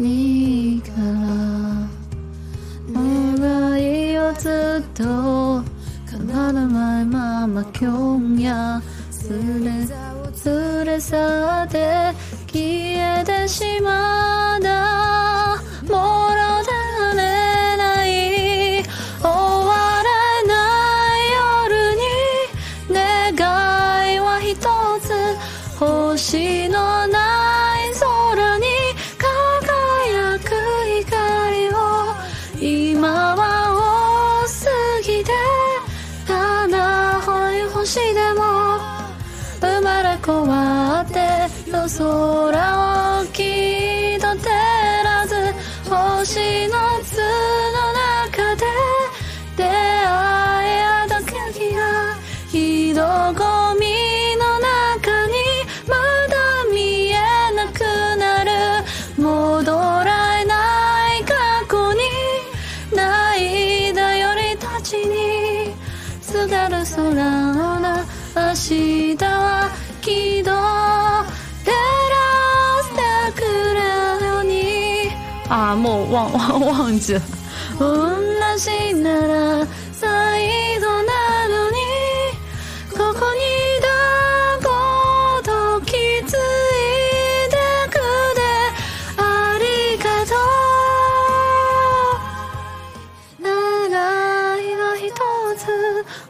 いいから願いをずっと叶わないまま今日やすれ連れ去って消えてしまった。もろられない終わらない夜に願いは一つ。星の星でも生まれ変わって夜空をきっと照らず星の巣の中で出会い合った時が人混みの中にまだ見えなくなる戻らない過去に泣いたよりたちにすがる空の明日はきっと照らしてくれるようにああ，もう忘忘忘记了。同じなら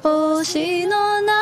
星の中